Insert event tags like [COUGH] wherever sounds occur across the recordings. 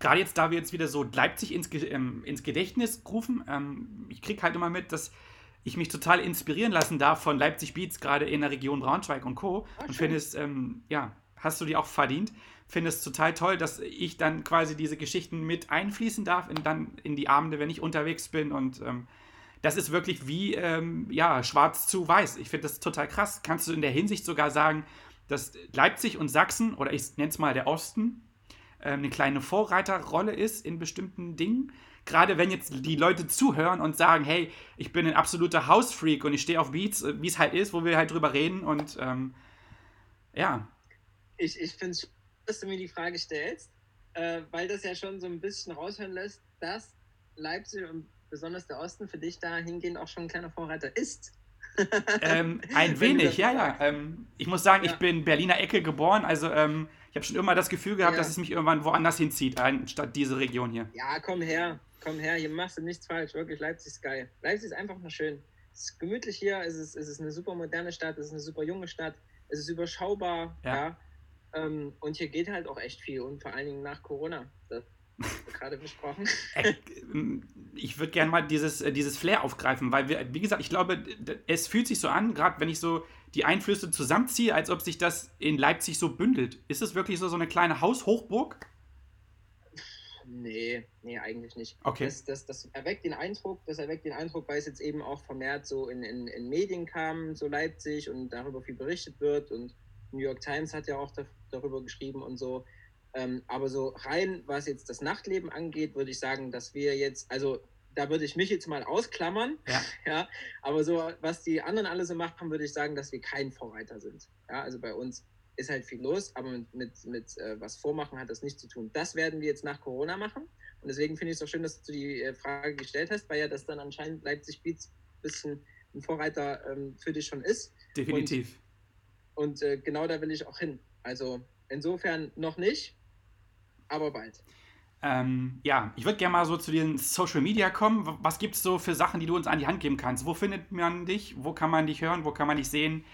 Gerade jetzt, da wir jetzt wieder so Leipzig ins, ähm, ins Gedächtnis rufen, ähm, ich kriege halt immer mit, dass ich mich total inspirieren lassen darf von Leipzig Beats, gerade in der Region Braunschweig und Co. Ach, und finde es, ähm, ja, hast du die auch verdient. Finde es total toll, dass ich dann quasi diese Geschichten mit einfließen darf, in, dann in die Abende, wenn ich unterwegs bin. Und ähm, das ist wirklich wie, ähm, ja, schwarz zu weiß. Ich finde das total krass. Kannst du in der Hinsicht sogar sagen, dass Leipzig und Sachsen, oder ich nenne es mal der Osten, eine kleine Vorreiterrolle ist in bestimmten Dingen. Gerade wenn jetzt die Leute zuhören und sagen, hey, ich bin ein absoluter House-Freak und ich stehe auf Beats, äh, wie es halt ist, wo wir halt drüber reden und ähm, ja. Ich, ich finde es dass du mir die Frage stellst, äh, weil das ja schon so ein bisschen raushören lässt, dass Leipzig und besonders der Osten für dich dahingehend auch schon ein kleiner Vorreiter ist. ähm, ein [LAUGHS] wenig, ja, ja. Ähm, ich muss sagen, ja. ich bin Berliner Ecke geboren, also ähm, ich habe schon immer das Gefühl gehabt, ja. dass es mich irgendwann woanders hinzieht, anstatt diese Region hier. Ja, komm her, komm her, hier machst du nichts falsch, wirklich, Leipzig ist geil. Leipzig ist einfach nur schön. Es ist gemütlich hier, es ist, es ist eine super moderne Stadt, es ist eine super junge Stadt, es ist überschaubar, ja. ja. Ähm, und hier geht halt auch echt viel und vor allen Dingen nach Corona. Das gerade besprochen. [LAUGHS] Äh, ich würde gerne mal dieses, äh, dieses Flair aufgreifen, weil wir, wie gesagt, ich glaube, es fühlt sich so an, gerade wenn ich so die Einflüsse zusammenziehe, als ob sich das in Leipzig so bündelt. Ist es wirklich so, so eine kleine Haushochburg? Nee, nee, eigentlich nicht. Okay. Das, das, das erweckt den Eindruck, das erweckt den Eindruck, weil es jetzt eben auch vermehrt so in, in, in Medien kam, so Leipzig und darüber viel berichtet wird und New York Times hat ja auch da, darüber geschrieben und so. Ähm, aber so rein, was jetzt das Nachtleben angeht, würde ich sagen, dass wir jetzt, also da würde ich mich jetzt mal ausklammern. Ja. ja. Aber so, was die anderen alle so machen, würde ich sagen, dass wir kein Vorreiter sind. Ja, also bei uns ist halt viel los, aber mit, mit, mit äh, was vormachen hat das nichts zu tun. Das werden wir jetzt nach Corona machen. Und deswegen finde ich es auch schön, dass du die äh, Frage gestellt hast, weil ja das dann anscheinend Leipzig Beats ein bisschen ein Vorreiter ähm, für dich schon ist. Definitiv. Und, und äh, genau da will ich auch hin. Also insofern noch nicht, aber bald. Ähm, ja, ich würde gerne mal so zu den Social Media kommen. Was gibt es so für Sachen, die du uns an die Hand geben kannst? Wo findet man dich? Wo kann man dich hören? Wo kann man dich sehen?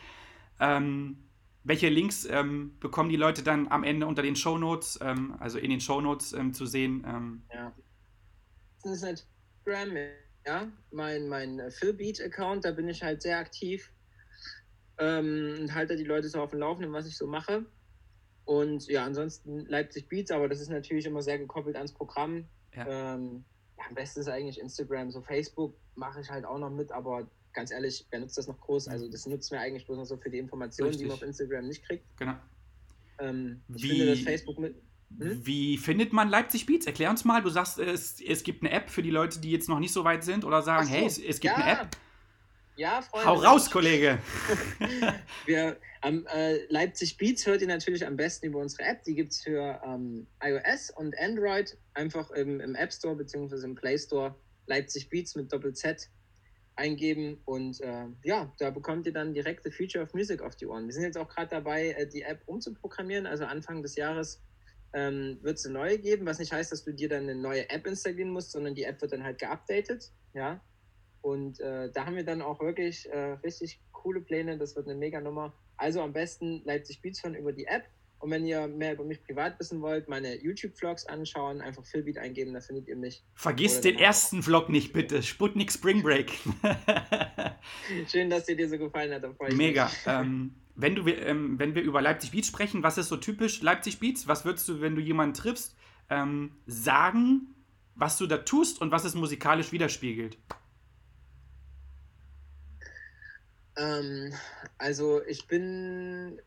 Ähm, welche Links ähm, bekommen die Leute dann am Ende unter den Shownotes, ähm, also in den Shownotes ähm, zu sehen? Ähm? ja. Das ist Instagram, ja, mein, mein Philbeat-Account, da bin ich halt sehr aktiv und halte die Leute so auf dem Laufenden, was ich so mache. Und ja, ansonsten Leipzig Beats, aber das ist natürlich immer sehr gekoppelt ans Programm. Ja. Ähm, ja, am besten ist eigentlich Instagram. So Facebook mache ich halt auch noch mit, aber ganz ehrlich, wer nutzt das noch groß? Also das nutzt mir eigentlich bloß noch so für die Informationen, Richtig. die man auf Instagram nicht kriegt. Genau. Ähm, ich Wie... finde, dass Facebook mit. Hm? Wie findet man Leipzig Beats? Erklär uns mal. Du sagst, es, es gibt eine App für die Leute, die jetzt noch nicht so weit sind oder sagen, so, hey, es, es gibt ja. eine App. Ja, Freunde. Hau raus, Kollege. [LAUGHS] Wir, ähm, äh, Leipzig Beats hört ihr natürlich am besten über unsere App. Die gibt es für ähm, iOS und Android. Einfach im, im App Store bzw. im Play Store Leipzig Beats mit Doppel-Z eingeben und äh, ja, da bekommt ihr dann direkte Future of Music auf die Ohren. Wir sind jetzt auch gerade dabei, äh, die App umzuprogrammieren. Also Anfang des Jahres ähm, wird es eine neue geben, was nicht heißt, dass du dir dann eine neue App installieren musst, sondern die App wird dann halt geupdatet. Ja, und äh, da haben wir dann auch wirklich äh, richtig coole Pläne. Das wird eine mega Nummer. Also am besten Leipzig Beats hören über die App. Und wenn ihr mehr über mich privat wissen wollt, meine YouTube-Vlogs anschauen, einfach Philbeat eingeben, da findet ihr mich. Vergiss den ersten Vlog nicht, bitte. Sputnik Spring Break. [LAUGHS] [LAUGHS] Schön, dass dir dir so gefallen hat. Mega. Ähm, wenn, du, ähm, wenn wir über Leipzig Beats sprechen, was ist so typisch Leipzig Beats? Was würdest du, wenn du jemanden triffst, ähm, sagen, was du da tust und was es musikalisch widerspiegelt? Ähm, also ich bin,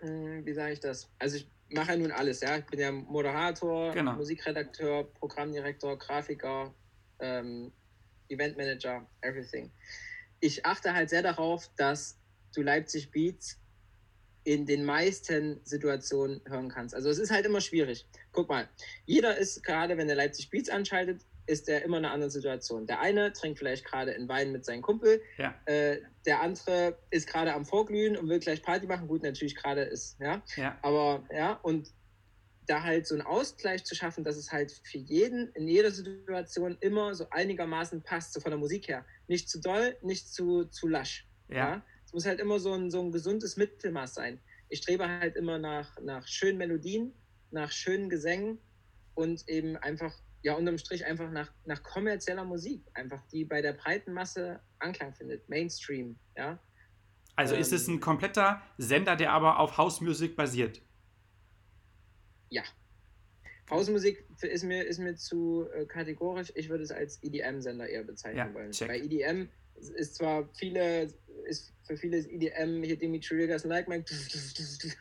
hm, wie sage ich das? Also ich mache ja nun alles, ja. Ich bin ja Moderator, genau. Musikredakteur, Programmdirektor, Grafiker, ähm, Eventmanager, everything. Ich achte halt sehr darauf, dass du Leipzig Beats in den meisten Situationen hören kannst. Also es ist halt immer schwierig. Guck mal, jeder ist gerade, wenn er Leipzig Beats anschaltet, ist er immer in einer anderen Situation. Der eine trinkt vielleicht gerade einen Wein mit seinem Kumpel, Ja. äh, der andere ist gerade am Vorglühen und will gleich Party machen. Gut, natürlich gerade ist, ja. Ja. Aber ja, und da halt so einen Ausgleich zu schaffen, dass es halt für jeden in jeder Situation immer so einigermaßen passt, so von der Musik her. Nicht zu doll, nicht zu, zu lasch. Ja. Es muss halt immer so ein, so ein gesundes Mittelmaß sein. Ich strebe halt immer nach, nach schönen Melodien, nach schönen Gesängen und eben einfach, ja, unterm Strich einfach nach, nach kommerzieller Musik, einfach die bei der breiten Masse Anklang findet. Mainstream, ja. Also ist Ähm, es ein kompletter Sender, der aber auf House Music basiert. Ja. Hausmusik ist mir, ist mir zu äh, kategorisch. Ich würde es als EDM-Sender eher bezeichnen Ja, wollen. check. Bei EDM ist- ist zwar viele, ist für viele ist EDM hier Dimitri Vegas Like Mike,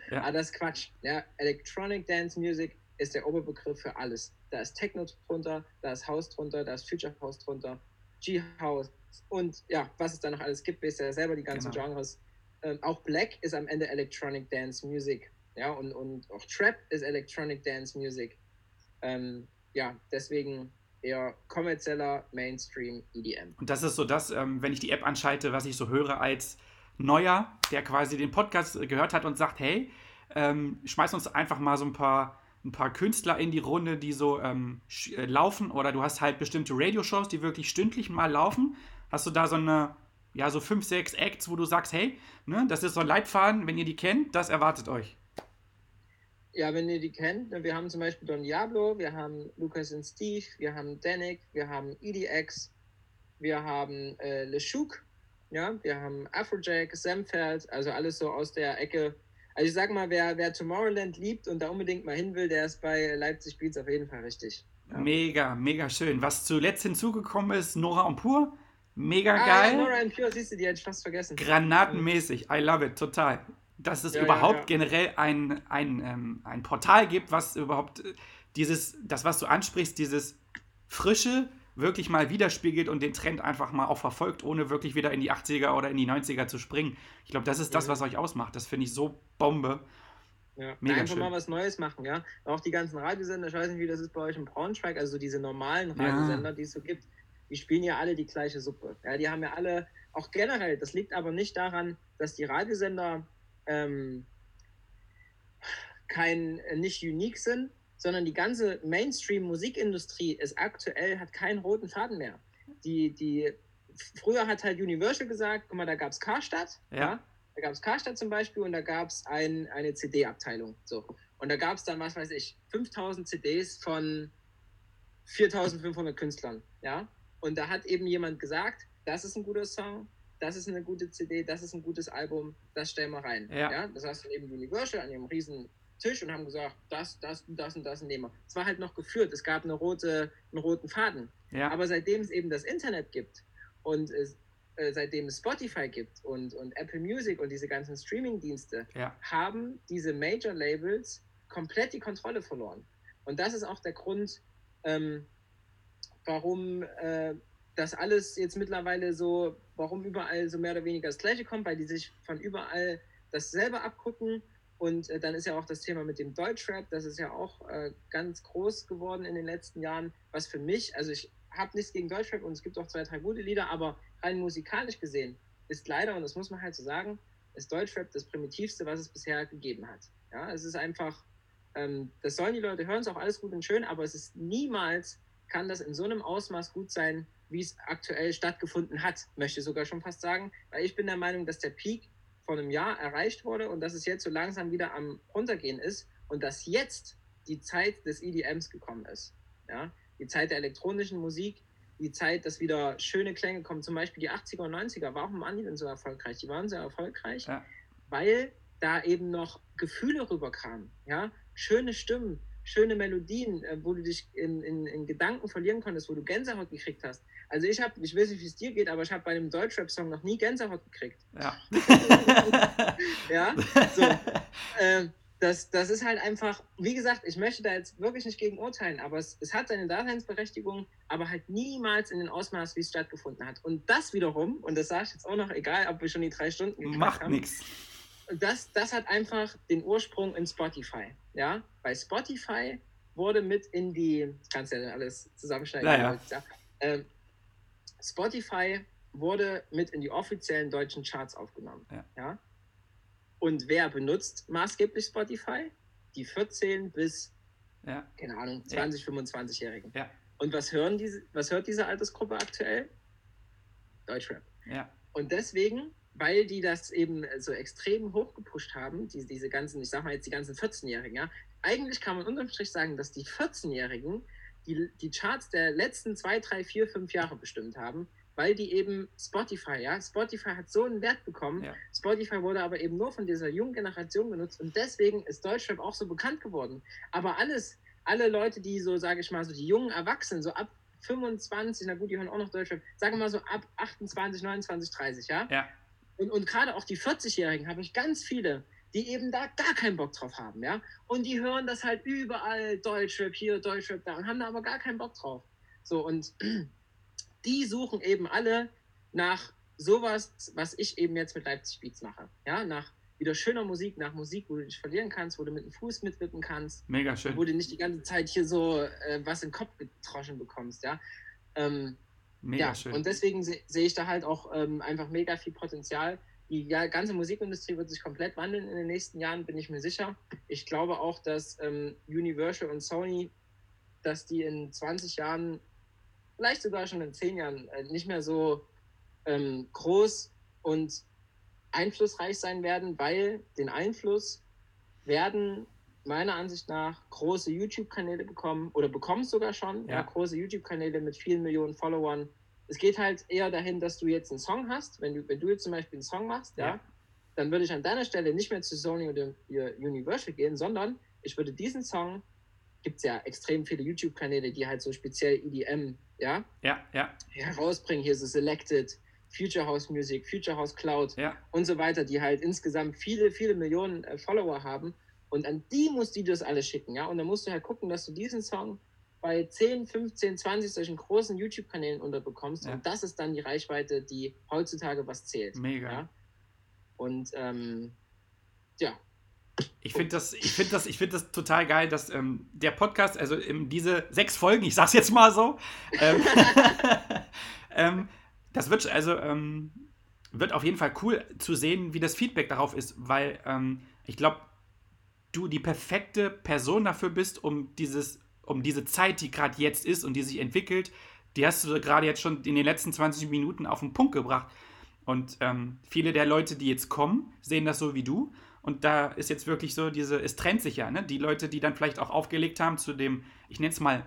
Ja. aber das ist Quatsch. Ja, Electronic Dance Music ist der Oberbegriff für alles. Da ist Techno drunter, da ist House drunter, da ist Future House drunter, G-House und ja, was es da noch alles gibt, wisst ihr ja selber die ganzen Genau. Genres. Ähm, auch Black ist am Ende Electronic Dance Music. Ja, und, und auch Trap ist Electronic Dance Music. Ähm, ja, deswegen eher kommerzieller Mainstream EDM. Und das ist so das, ähm, wenn ich die App anschalte, was ich so höre als Neuer, der quasi den Podcast gehört hat und sagt, hey, ähm, schmeiß uns einfach mal so ein paar, ein paar Künstler in die Runde, die so ähm, äh, laufen. Oder du hast halt bestimmte Radioshows, die wirklich stündlich mal laufen. Hast du da so eine, ja, so fünf, sechs Acts, wo du sagst, hey, ne, das ist so ein Leitfaden, wenn ihr die kennt, das erwartet euch. Ja, wenn ihr die kennt, wir haben zum Beispiel Don Diablo, wir haben Lucas und Steve, wir haben Danik, wir haben EDX, wir haben äh, LeShook, ja, wir haben Afrojack, Semfeld, also alles so aus der Ecke. Also ich sag mal, wer, wer Tomorrowland liebt und da unbedingt mal hin will, der ist bei Leipzig Beats auf jeden Fall richtig. Ja. Mega, mega schön. Was zuletzt hinzugekommen ist, Nora und Pur. Mega Ah, geil. ja, Nora and Pure, siehst du, die hätte ich fast vergessen. granatenmäßig. I love it, total. Dass es Ja, überhaupt generell ein, ein, ähm, ein Portal gibt, was überhaupt äh, dieses, das, was du ansprichst, dieses Frische wirklich mal widerspiegelt und den Trend einfach mal auch verfolgt, ohne wirklich wieder in die 80er oder in die 90er zu springen. Ich glaube, das ist das, Mhm. was euch ausmacht. Das finde ich so Bombe. Ja, Mega einfach schön. mal was Neues machen, ja. Auch die ganzen Radiosender, ich weiß nicht, wie das ist bei euch in Braunschweig, also diese normalen Ja. Radiosender, die es so gibt, die spielen ja alle die gleiche Suppe. Ja, die haben ja alle, auch generell, das liegt aber nicht daran, dass die Radiosender ähm, kein, nicht unique sind, sondern die ganze Mainstream-Musikindustrie ist aktuell, hat keinen roten Faden mehr. Die, die, früher hat halt Universal gesagt, guck mal, da gab es Karstadt, Ja. ja. Da gab es Karstadt zum Beispiel und da gab es ein, eine CD-Abteilung. So. Und da gab es dann, was weiß ich, 5000 CDs von 4500 Künstlern. Ja? Und da hat eben jemand gesagt, das ist ein guter Song, das ist eine gute CD, das ist ein gutes Album, das stellen wir rein. Ja. Das heißt dann eben Universal an ihrem riesen Tisch und haben gesagt, das, das, das und das nehmen wir. Es war halt noch geführt, es gab eine rote, einen roten Faden. Ja, Aber seitdem es eben das Internet gibt und es, äh, seitdem es Spotify gibt und, und Apple Music und diese ganzen Streaming-Dienste, ja, haben diese Major-Labels komplett die Kontrolle verloren. Und das ist auch der Grund, ähm, warum äh, das alles jetzt mittlerweile so, warum überall so mehr oder weniger das Gleiche kommt, weil die sich von überall dasselbe abgucken. Und äh, dann ist ja auch das Thema mit dem Deutschrap, das ist ja auch äh, ganz groß geworden in den letzten Jahren, was für mich, also ich habe nichts gegen Deutschrap und es gibt auch zwei, drei gute Lieder, aber rein musikalisch gesehen ist leider, und das muss man halt so sagen, ist Deutschrap das primitivste, was es bisher gegeben hat. Ja, es ist einfach, ähm, das sollen die Leute hören, ist auch alles gut und schön, aber es ist niemals, kann das in so einem Ausmaß gut sein, wie es aktuell stattgefunden hat, möchte sogar schon fast sagen, weil ich bin der Meinung, dass der Peak vor einem Jahr erreicht wurde und dass es jetzt so langsam wieder am runtergehen ist und dass jetzt die Zeit des EDMs gekommen ist. Ja? Die Zeit der elektronischen Musik, die Zeit, dass wieder schöne Klänge kommen. Zum Beispiel die 80er und 90er. Warum waren die denn so erfolgreich? Die waren so erfolgreich, Ja. weil da eben noch Gefühle rüberkamen. Ja? Schöne Stimmen, schöne Melodien, äh, wo du dich in, in, in Gedanken verlieren konntest, wo du Gänsehaut gekriegt hast. Also ich habe, ich weiß nicht, wie es dir geht, aber ich habe bei einem Deutschrap-Song noch nie Gänsehaut gekriegt. ja. [LAUGHS] Ja, so. ähm, das, das ist halt einfach, wie gesagt, ich möchte da jetzt wirklich nicht gegen urteilen, aber es, es hat seine Daseinsberechtigung, aber halt niemals in den Ausmaß, wie es stattgefunden hat. Und das wiederum, und das sage ich jetzt auch noch, egal ob wir schon die drei Stunden Macht nichts. Das, das hat einfach den Ursprung in Spotify. Ja, bei Spotify wurde mit in die, kannst ja alles zusammenschneiden. Naja. Ja. Ähm, Spotify wurde mit in die offiziellen deutschen Charts aufgenommen. Ja. ja? Und wer benutzt maßgeblich Spotify? Die 14 bis, Ja. keine Ahnung, 20, 25-Jährigen. Ja. Und was, hören diese, was hört diese Altersgruppe aktuell? Deutschrap. Ja. Und deswegen, weil die das eben so extrem hochgepusht haben, die, diese ganzen, ich sag mal jetzt die ganzen 14-Jährigen, ja, eigentlich kann man unterm Strich sagen, dass die 14-Jährigen die, die Charts der letzten zwei, drei, vier, fünf Jahre bestimmt haben, weil die eben Spotify, ja, Spotify hat so einen Wert bekommen. Ja. Spotify wurde aber eben nur von dieser jungen Generation genutzt und deswegen ist Deutschrap auch so bekannt geworden. Aber alles, alle Leute, die so, sage ich mal, so die jungen Erwachsenen, so ab 25, na gut, die hören auch noch Deutschrap, sagen wir mal so ab 28, 29, 30, ja? Ja. Und, und gerade auch die 40-Jährigen habe ich ganz viele, die eben da gar keinen Bock drauf haben, ja. Und die hören das halt überall, Deutschrap hier, Deutschrap da, und haben da aber gar keinen Bock drauf. So, und [CLEARS THROAT] die suchen eben alle nach sowas, was ich eben jetzt mit Leipzig Beats mache. Ja, nach wieder schöner Musik, nach Musik, wo du dich verlieren kannst, wo du mit dem Fuß mitwippen kannst, Mega schön. wo du nicht die ganze Zeit hier so äh, was in den Kopf getroschen bekommst, ja. Ähm, Mega ja, schön. und deswegen se sehe ich da halt auch ähm, einfach mega viel Potenzial. Die ja, ganze Musikindustrie wird sich komplett wandeln in den nächsten Jahren, bin ich mir sicher. Ich glaube auch, dass ähm, Universal und Sony, dass die in 20 Jahren, vielleicht sogar schon in 10 Jahren, äh, nicht mehr so ähm, groß und einflussreich sein werden, weil den Einfluss werden meiner Ansicht nach große YouTube-Kanäle bekommen oder bekommen es sogar schon, ja. Ja. große YouTube-Kanäle mit vielen Millionen Followern. Es geht halt eher dahin, dass du jetzt einen Song hast. Wenn du, wenn du jetzt zum Beispiel einen Song machst, ja, Ja. dann würde ich an deiner Stelle nicht mehr zu Sony oder Universal gehen, sondern ich würde diesen Song, gibt es ja extrem viele YouTube-Kanäle, die halt so speziell EDM, ja, ja, ja, herausbringen. Hier so Selected, Future House Music, Future House Cloud ja. und so weiter, die halt insgesamt viele, viele Millionen äh, Follower haben. Und an die musst du das alles schicken, ja. Und dann musst du halt gucken, dass du diesen Song bei 10, 15, 20 solchen großen YouTube-Kanälen unterbekommst. Ja. Und das ist dann die Reichweite, die heutzutage was zählt. Mega. Ja? Und ähm, ja, Ich finde das, ich finde das, ich finde das total geil, dass ähm, der Podcast, also ähm, diese sechs Folgen, ich sag's jetzt mal so, ähm, [LAUGHS] ähm, das wird also ähm, wird auf jeden Fall cool zu sehen, wie das Feedback darauf ist, weil ich glaube, du die perfekte Person dafür bist, um dieses, um diese Zeit, die gerade jetzt ist und die sich entwickelt, die hast du gerade jetzt schon in den letzten 20 Minuten auf den Punkt gebracht. Und ähm, viele der Leute, die jetzt kommen, sehen das so wie du. Und da ist jetzt wirklich so diese, es trennt sich ja, ne? Die Leute, die dann vielleicht auch aufgelegt haben zu dem, ich nenne es mal,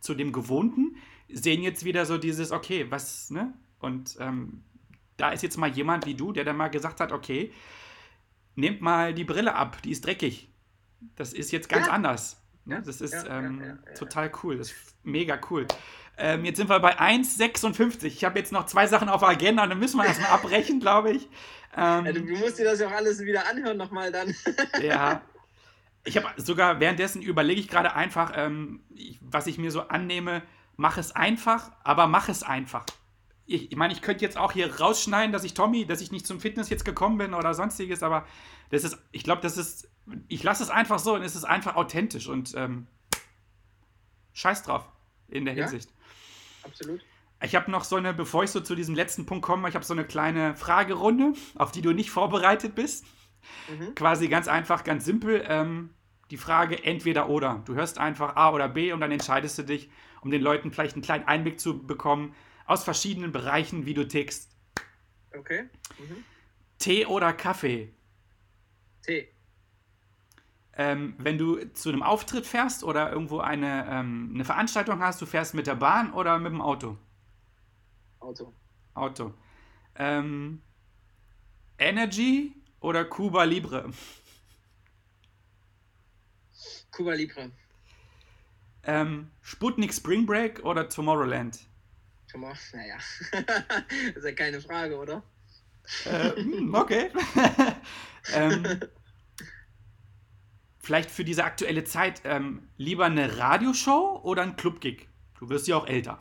zu dem Gewohnten, sehen jetzt wieder so dieses, okay, was, ne? Und ähm, da ist jetzt mal jemand wie du, der dann mal gesagt hat, okay, nehmt mal die Brille ab, die ist dreckig. Das ist jetzt ganz Ja. anders. Ne? Das ist Ja, ähm, ja, total cool. Das ist mega cool. Ähm, jetzt sind wir bei 1,56. Ich habe jetzt noch zwei Sachen auf der Agenda, dann müssen wir das mal [LAUGHS] abbrechen, glaube ich. Ähm, ja, du, du musst dir das ja auch alles wieder anhören nochmal dann. [LAUGHS] ja. Ich habe sogar währenddessen überlege ich gerade einfach, ähm, ich, was ich mir so annehme, mach es einfach, aber mach es einfach. Ich, ich meine, ich könnte jetzt auch hier rausschneiden, dass ich Tommy, dass ich nicht zum Fitness jetzt gekommen bin oder sonstiges, aber das ist, ich glaube, das ist, ich lasse es einfach so und es ist einfach authentisch und ähm, scheiß drauf in der Ja. Hinsicht. Absolut. Ich habe noch so eine, bevor ich so zu diesem letzten Punkt komme, ich habe so eine kleine Fragerunde, auf die du nicht vorbereitet bist. Mhm. Quasi ganz einfach, ganz simpel. Ähm, die Frage entweder oder. Du hörst einfach A oder B und dann entscheidest du dich, um den Leuten vielleicht einen kleinen Einblick zu bekommen aus verschiedenen Bereichen, wie du tickst. Okay. Mhm. Tee oder Kaffee? T. Ähm, wenn du zu einem Auftritt fährst oder irgendwo eine, ähm, eine Veranstaltung hast, du fährst mit der Bahn oder mit dem Auto? Auto. Auto. Ähm, Energy oder Cuba Libre? Cuba Libre. Ähm, Sputnik Spring Break oder Tomorrowland? Mal, naja. das [LAUGHS] ist ja keine Frage, oder? Äh, hm, okay. [LAUGHS] ähm, [LAUGHS] vielleicht für diese aktuelle Zeit ähm, lieber eine Radioshow oder ein Clubgig? Du wirst ja auch älter.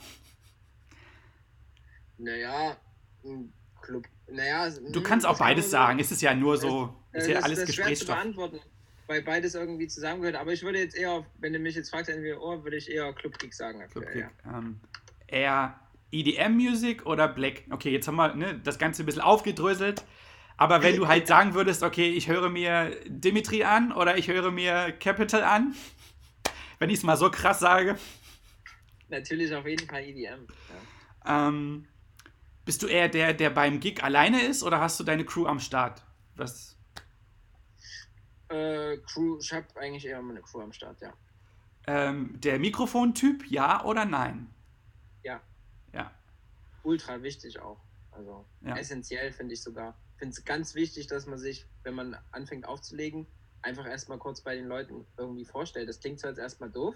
Naja, ein Club. Naja, du hm, kannst auch beides sagen. Es ist ja nur so, das, ist ja das, alles das Gesprächsstoff. Zu beantworten, weil beides irgendwie zusammengehört. Aber ich würde jetzt eher, wenn du mich jetzt fragst, entweder oh, würde ich eher Clubgig sagen. Clubgig. Ja. Ähm, eher EDM-Music oder Black? Okay, jetzt haben wir ne, das Ganze ein bisschen aufgedröselt. Aber wenn du halt sagen würdest, okay, ich höre mir Dimitri an oder ich höre mir Capital an, wenn ich es mal so krass sage. Natürlich auf jeden Fall EDM. Ja. Ähm, bist du eher der, der beim Gig alleine ist oder hast du deine Crew am Start? Was? Äh, Crew, ich habe eigentlich eher meine Crew am Start, ja. Ähm, der Mikrofontyp, ja oder nein? Ja. Ja. Ultra wichtig auch. Also ja. essentiell finde ich sogar. Finde es ganz wichtig, dass man sich, wenn man anfängt aufzulegen, einfach erstmal kurz bei den Leuten irgendwie vorstellt. Das klingt zwar jetzt erstmal doof,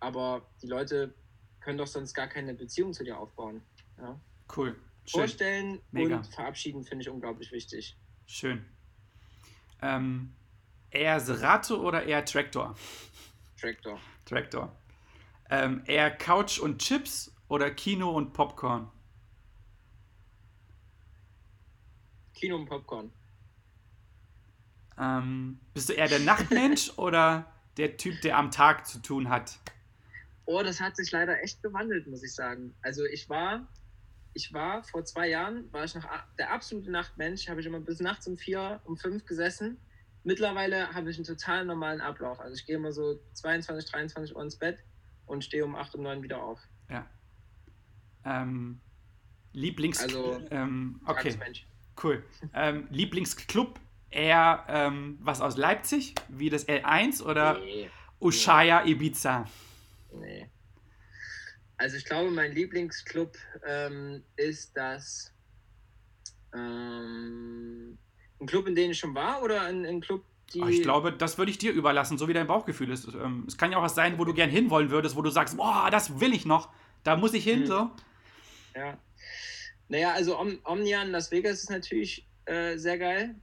aber die Leute können doch sonst gar keine Beziehung zu dir aufbauen. Ja? Cool. Schön. Vorstellen Mega. und verabschieden finde ich unglaublich wichtig. Schön. Ähm, eher Serato oder eher Traktor? Traktor. Traktor. Ähm, eher Couch und Chips oder Kino und Popcorn? Kino und Popcorn. Ähm, bist du eher der Nachtmensch [LAUGHS] oder der Typ, der am Tag zu tun hat? Oh, das hat sich leider echt gewandelt, muss ich sagen. Also ich war, ich war vor zwei Jahren, war ich noch der absolute Nachtmensch, habe ich immer bis nachts um vier, um fünf gesessen. Mittlerweile habe ich einen total normalen Ablauf. Also ich gehe immer so 22, 23 Uhr ins Bett und stehe um 8, um 9 wieder auf. Ja. Ähm, Lieblings... Also, ähm, okay. Cool. Ähm, Lieblingsclub eher ähm, was aus Leipzig, wie das L1 oder nee. Ushuaia Ibiza? Nee. Also ich glaube, mein Lieblingsclub ähm, ist das ähm, ein Club, in dem ich schon war oder ein, ein Club, die. Ich glaube, das würde ich dir überlassen, so wie dein Bauchgefühl ist. Ähm, es kann ja auch was sein, wo du gern hinwollen würdest, wo du sagst, boah, das will ich noch, da muss ich hin, hm. so. Ja. Naja, also Om Omnia in Las Vegas ist natürlich äh, sehr geil.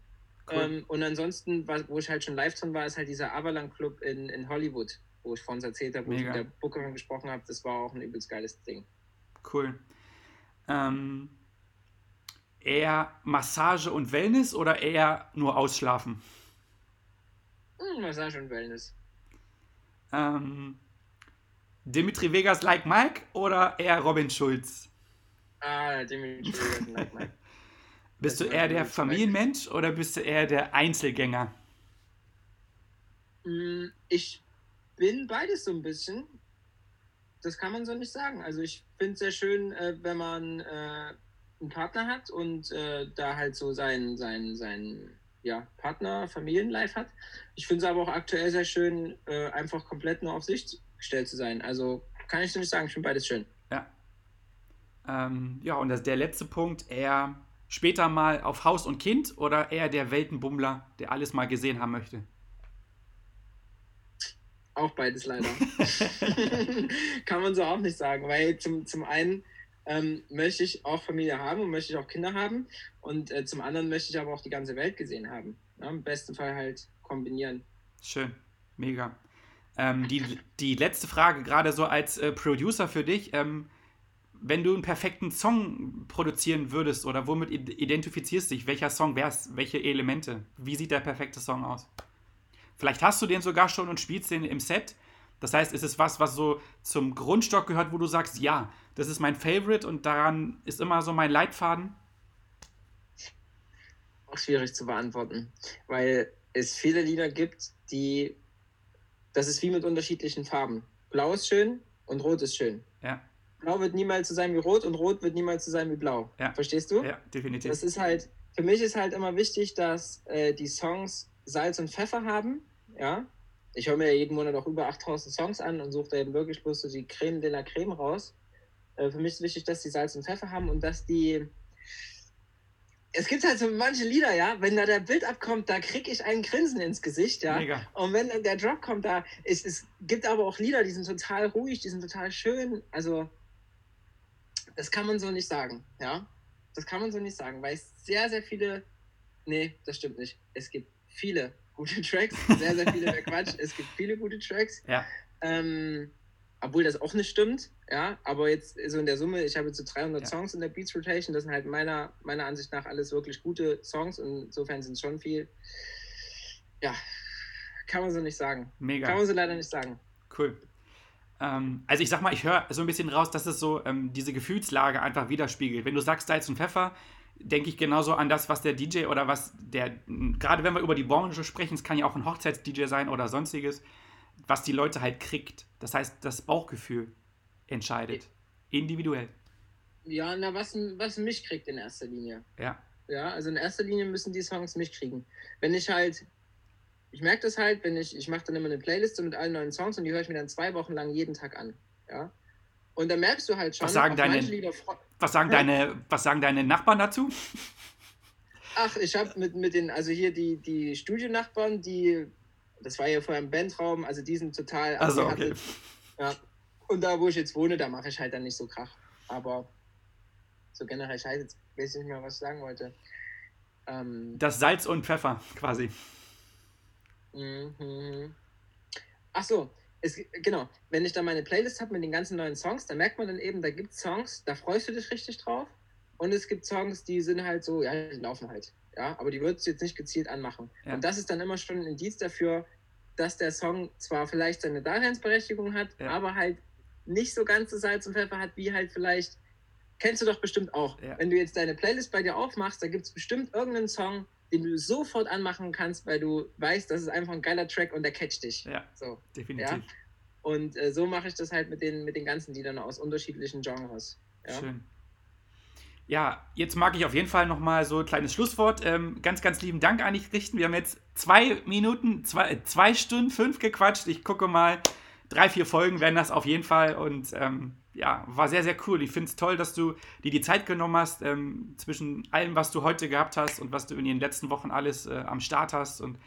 Cool. Ähm, und ansonsten, wo ich halt schon live drin war, ist halt dieser Avalan Club in, in Hollywood, wo ich vorhin erzählt habe, wo Mega. ich mit der Bookerin gesprochen habe. Das war auch ein übelst geiles Ding. Cool. Ähm, eher Massage und Wellness oder eher nur ausschlafen? Hm, Massage und Wellness. Ähm, Dimitri Vegas like Mike oder eher Robin Schulz? Ah, Vegas like Mike. Bist du eher der Familienmensch oder bist du eher der Einzelgänger? Hm, ich bin beides so ein bisschen. Das kann man so nicht sagen. Also ich finde es sehr schön, äh, wenn man äh, einen Partner hat und äh, da halt so sein, sein, sein ja, Partner, Familienlife hat. Ich finde es aber auch aktuell sehr schön, einfach komplett nur auf sich gestellt zu sein. Also kann ich nicht sagen, ich finde beides schön. Ja. Ähm, ja, und das, der letzte Punkt, eher später mal auf Haus und Kind oder eher der Weltenbummler, der alles mal gesehen haben möchte? Auch beides leider. [LAUGHS] [LAUGHS] Kann man so auch nicht sagen, weil zum, zum einen ähm, möchte ich auch Familie haben und möchte ich auch Kinder haben und äh, zum anderen möchte ich aber auch die ganze Welt gesehen haben. Ja, Im besten Fall halt kombinieren. Schön, mega. Ähm, die, die letzte Frage, gerade so als äh, Producer für dich. Ähm, wenn du einen perfekten Song produzieren würdest oder womit identifizierst dich, welcher Song wär's, welche Elemente? Wie sieht der perfekte Song aus? Vielleicht hast du den sogar schon und spielst den im Set. Das heißt, ist es was, was so zum Grundstock gehört, wo du sagst, ja, das ist mein Favorite und daran ist immer so mein Leitfaden? Auch schwierig zu beantworten, weil es viele Lieder gibt, die, das ist wie mit unterschiedlichen Farben. Blau ist schön und Rot ist schön. Blau wird niemals so sein wie Rot und Rot wird niemals so sein wie Blau. Ja. Verstehst du? Ja, definitiv. Das ist halt, für mich ist halt immer wichtig, dass äh, die Songs Salz und Pfeffer haben. Ja. Ich höre mir ja jeden Monat auch über 8000 Songs an und suche da eben wirklich bloß so die Creme de la Creme raus. Äh, für mich ist wichtig, dass die Salz und Pfeffer haben und dass die. Es gibt halt so manche Lieder, ja, wenn da der Bild abkommt, da kriege ich einen Grinsen ins Gesicht, ja. Mega. Und wenn dann der Drop kommt, da ist es gibt aber auch Lieder, die sind total ruhig, die sind total schön. Also das kann man so nicht sagen, ja. Das kann man so nicht sagen, weil es sehr, sehr viele, nee, das stimmt nicht. Es gibt viele gute [LAUGHS] Tracks, sehr, sehr viele Quatsch. Es gibt viele gute Tracks. Ja. Ähm, obwohl das auch nicht stimmt, ja, aber jetzt so in der Summe, ich habe jetzt so 300 Ja. Songs in der Beats Rotation, das sind halt meiner, meiner Ansicht nach alles wirklich gute Songs und insofern sind es schon viel. Ja, kann man so nicht sagen. Mega. Kann man so leider nicht sagen. Cool. Ähm, also ich sag mal, ich höre so ein bisschen raus, dass es so ähm, diese Gefühlslage einfach widerspiegelt. Wenn du sagst Salz und Pfeffer, denke ich genauso an das, was der DJ oder was der, gerade wenn wir über die Branche sprechen, es kann ja auch ein Hochzeits-DJ sein oder sonstiges, was die Leute halt kriegt. Das heißt, das Bauchgefühl entscheidet. Individuell. Ja, na, was, was mich kriegt in erster Linie. Ja. Ja, also in erster Linie müssen die Songs mich kriegen. Wenn ich halt, ich merke das halt, wenn ich, ich mache dann immer eine Playliste mit allen neuen Songs und die höre ich mir dann zwei Wochen lang jeden Tag an. Ja. Und dann merkst du halt schon, Was sagen deine- Lieder Was sagen, deine, was sagen deine Nachbarn dazu? Ach, ich habe mit, mit den, also hier die, die Studionachbarn, die, das war ja vorher im Bandraum, also die sind total. Also, okay. Ja. Und da, wo ich jetzt wohne, da mache ich halt dann nicht so Krach. Aber so generell scheiße, jetzt weiß ich nicht mehr, was ich sagen wollte. Ähm, Das Salz und Pfeffer quasi. Mhm. Ach so, es, genau. Wenn ich dann meine Playlist habe mit den ganzen neuen Songs, dann merkt man dann eben, da gibt es Songs, da freust du dich richtig drauf. Und es gibt Songs, die sind halt so, ja, die laufen halt. Ja, aber die würdest du jetzt nicht gezielt anmachen. Ja. Und das ist dann immer schon ein Indiz dafür, dass der Song zwar vielleicht seine Daseinsberechtigung hat, Ja. aber halt nicht so ganz so Salz und Pfeffer hat, wie halt vielleicht. Kennst du doch bestimmt auch. Ja. Wenn du jetzt deine Playlist bei dir aufmachst, da gibt es bestimmt irgendeinen Song, den du sofort anmachen kannst, weil du weißt, das ist einfach ein geiler Track und der catcht dich. Ja, So. definitiv. Und äh, so mache ich das halt mit den, mit den ganzen Liedern aus unterschiedlichen Genres. Ja. Schön. Ja, jetzt mag ich auf jeden Fall nochmal so ein kleines Schlusswort. Ähm, ganz, ganz lieben Dank an dich richten. Wir haben jetzt zwei Minuten, zwei, äh, zwei Stunden fünf gequatscht. Ich gucke mal, drei, vier Folgen werden das auf jeden Fall. Und ähm, ja, war sehr, sehr cool. Ich finde es toll, dass du dir die Zeit genommen hast, ähm, zwischen allem, was du heute gehabt hast und was du in den letzten Wochen alles äh, am Start hast. Und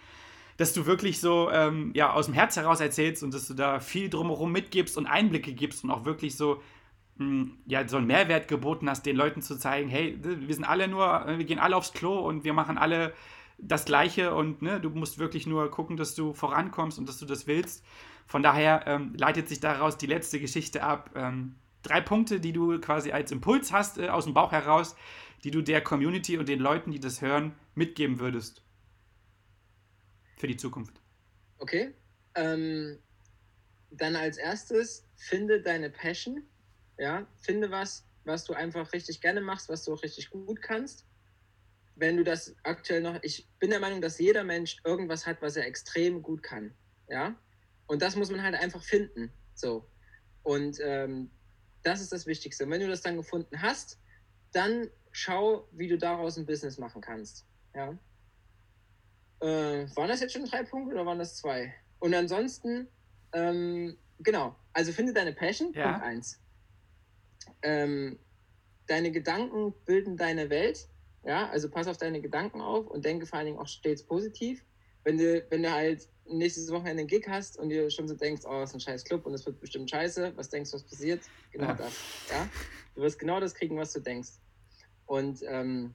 dass du wirklich so ähm, ja, aus dem Herz heraus erzählst und dass du da viel drumherum mitgibst und Einblicke gibst und auch wirklich so mh, ja, so einen Mehrwert geboten hast, den Leuten zu zeigen, hey, wir sind alle nur, wir gehen alle aufs Klo und wir machen alle das Gleiche und ne, du musst wirklich nur gucken, dass du vorankommst und dass du das willst. Von daher ähm, leitet sich daraus die letzte Geschichte ab. Ähm, drei Punkte, die du quasi als Impuls hast, äh, aus dem Bauch heraus, die du der Community und den Leuten, die das hören, mitgeben würdest. Für die Zukunft. Okay. Ähm, dann als erstes, finde deine Passion. Ja, finde was, was du einfach richtig gerne machst, was du auch richtig gut kannst. Wenn du das aktuell noch, ich bin der Meinung, dass jeder Mensch irgendwas hat, was er extrem gut kann. Ja, und das muss man halt einfach finden. So. Und ähm, das ist das Wichtigste. Und wenn du das dann gefunden hast, dann schau, wie du daraus ein Business machen kannst. Ja. Äh, waren das jetzt schon drei Punkte oder waren das zwei? Und ansonsten, ähm, genau, also finde deine Passion, Ja. Punkt eins. Ähm, deine Gedanken bilden deine Welt, ja, also pass auf deine Gedanken auf und denke vor allen Dingen auch stets positiv. Wenn du, wenn du halt nächstes Wochenende einen Gig hast und dir schon so denkst, oh, das ist ein scheiß Club und es wird bestimmt scheiße, was denkst du, was passiert? Genau Ja. das, ja. Du wirst genau das kriegen, was du denkst. Und ähm,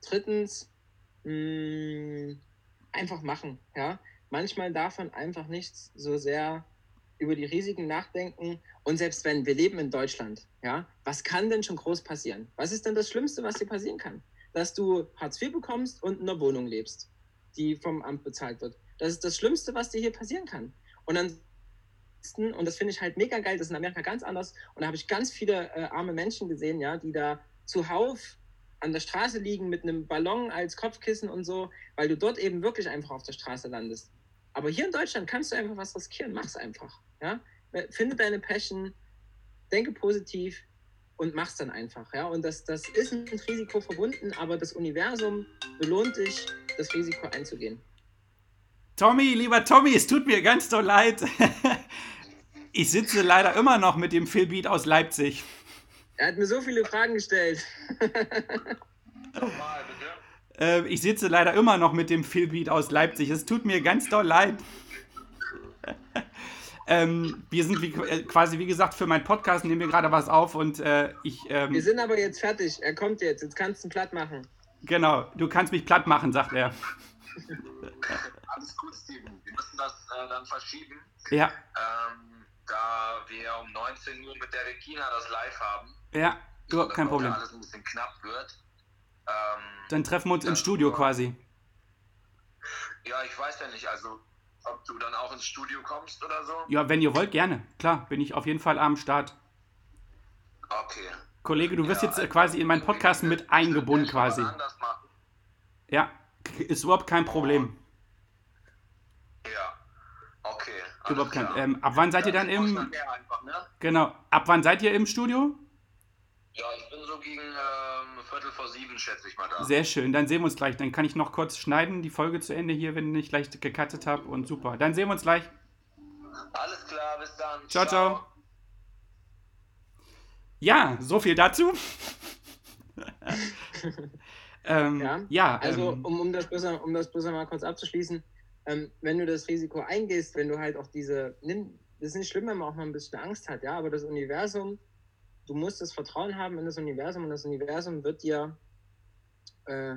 drittens, mh, einfach machen, ja. Manchmal darf man einfach nicht so sehr über die Risiken nachdenken. Und selbst wenn wir leben in Deutschland, ja, was kann denn schon groß passieren? Was ist denn das Schlimmste, was dir passieren kann? Dass du Hartz IV bekommst und in einer Wohnung lebst, die vom Amt bezahlt wird. Das ist das Schlimmste, was dir hier passieren kann. Und ansonsten, und das finde ich halt mega geil, das ist in Amerika ganz anders. Und da habe ich ganz viele äh, arme Menschen gesehen, ja, die da zuhauf an der Straße liegen mit einem Ballon als Kopfkissen und so, weil du dort eben wirklich einfach auf der Straße landest. Aber hier in Deutschland kannst du einfach was riskieren, mach's einfach. Ja? Finde deine Passion, denke positiv und mach's dann einfach. Ja? Und das, das ist ein Risiko verbunden, aber das Universum belohnt dich, das Risiko einzugehen. Tommy, lieber Tommy, es tut mir ganz doll leid. [LAUGHS] Ich sitze leider immer noch mit dem Philbeat aus Leipzig. Er hat mir so viele Fragen gestellt. Nochmal, bitte. Äh, ich sitze leider immer noch mit dem Philbeat aus Leipzig. Es tut mir ganz doll leid. [LAUGHS] ähm, wir sind wie, äh, quasi, wie gesagt, für meinen Podcast nehmen wir gerade was auf und äh, ich, ähm, Wir sind aber jetzt fertig. Er kommt jetzt. Jetzt kannst du ihn platt machen. genau, du kannst mich platt machen, sagt er. [LAUGHS] alles gut, Steven. Wir müssen das äh, dann verschieben. Ja. Ähm, da wir um 19 Uhr mit der Regina das live haben. Ja, überhaupt kein Problem. alles ein bisschen knapp wird. Ähm, Dann treffen wir uns im Studio quasi. Ja, ich weiß ja nicht, also ob du dann auch ins Studio kommst oder so. Ja, wenn ihr wollt, gerne. Klar, bin ich auf jeden Fall am Start. Okay. Kollege, du wirst ja, jetzt äh, quasi in meinen Podcast mit eingebunden quasi. Ja, ist überhaupt kein Problem. Ja, okay. Überhaupt kein. Ähm, ab wann seid ihr dann im? Einfach, ne? Genau. Ab wann seid ihr im Studio? Ja, ich bin so gegen ähm, Viertel vor sieben, schätze ich mal da. Sehr schön. Dann sehen wir uns gleich. Dann kann ich noch kurz schneiden, die Folge zu Ende hier, wenn ich gleich gecuttet habe. Und super. Dann sehen wir uns gleich. Alles klar, bis dann. Ciao, ciao. ciao. Ja, so viel dazu. [LAUGHS] ähm, ja, ja, also ähm, um, um, das bloß, um das bloß mal kurz abzuschließen, ähm, wenn du das Risiko eingehst, wenn du halt auch diese, nimm, das ist nicht schlimm, wenn man auch mal ein bisschen Angst hat, ja, aber das Universum, du musst das Vertrauen haben in das Universum und das Universum wird dir äh,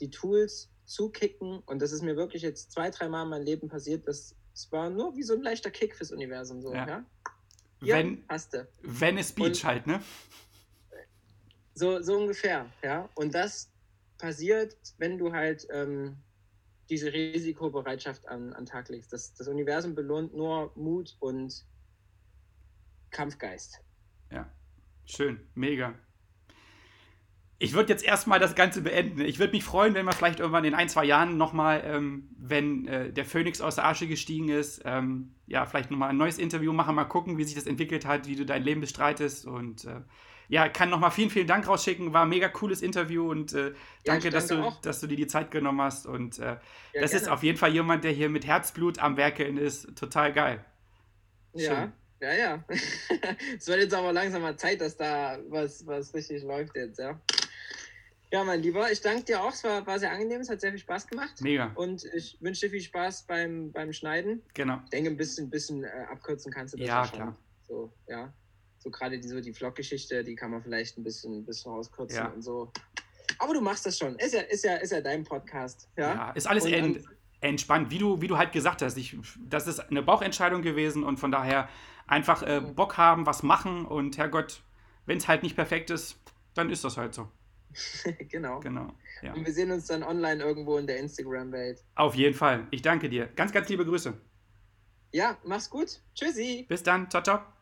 die Tools zukicken und das ist mir wirklich jetzt zwei, drei Mal in meinem Leben passiert, das, das war nur wie so ein leichter Kick fürs Universum, so, ja. ja? Ja, wenn, hast du. Wenn es Beach und halt, ne? So, so ungefähr, ja. Und das passiert, wenn du halt ähm, diese Risikobereitschaft an, an Tag legst. Das, das Universum belohnt nur Mut und Kampfgeist. Ja, schön, mega. Ich würde jetzt erstmal das Ganze beenden. Ich würde mich freuen, wenn wir vielleicht irgendwann in ein, zwei Jahren nochmal, ähm, wenn äh, der Phönix aus der Asche gestiegen ist, ähm, ja, vielleicht nochmal ein neues Interview machen, mal gucken, wie sich das entwickelt hat, wie du dein Leben bestreitest. Und äh, ja, kann nochmal vielen, vielen Dank rausschicken. War ein mega cooles Interview und äh, danke, ja, dass, du, dass du dir die Zeit genommen hast. Und äh, ja, das gerne. ist auf jeden Fall jemand, der hier mit Herzblut am Werkeln ist. Total geil. Ja. Ja, ja. [LAUGHS] es wird jetzt aber langsam mal Zeit, dass da was, was richtig läuft jetzt, ja. Ja, mein Lieber, ich danke dir auch. Es war, war sehr angenehm, es hat sehr viel Spaß gemacht. Mega. Und ich wünsche dir viel Spaß beim, beim Schneiden. Genau. Ich denke, ein bisschen, bisschen äh, abkürzen kannst du das ja, klar. So, ja. So gerade die, so die Vlog-Geschichte, die kann man vielleicht ein bisschen, ein bisschen rauskürzen ja. und so. Aber du machst das schon. Ist ja, ist ja, ist ja dein Podcast. Ja, ja ist alles und, entspannt, wie du, wie du halt gesagt hast. Ich, das ist eine Bauchentscheidung gewesen und von daher einfach äh, mhm. Bock haben, was machen und Herrgott, wenn es halt nicht perfekt ist, dann ist das halt so. [LAUGHS] genau. Genau. Ja. Und wir sehen uns dann online irgendwo in der Instagram-Welt. Auf jeden Fall. Ich danke dir. Ganz, ganz liebe Grüße. Ja, mach's gut. Tschüssi. Bis dann. Ciao, ciao.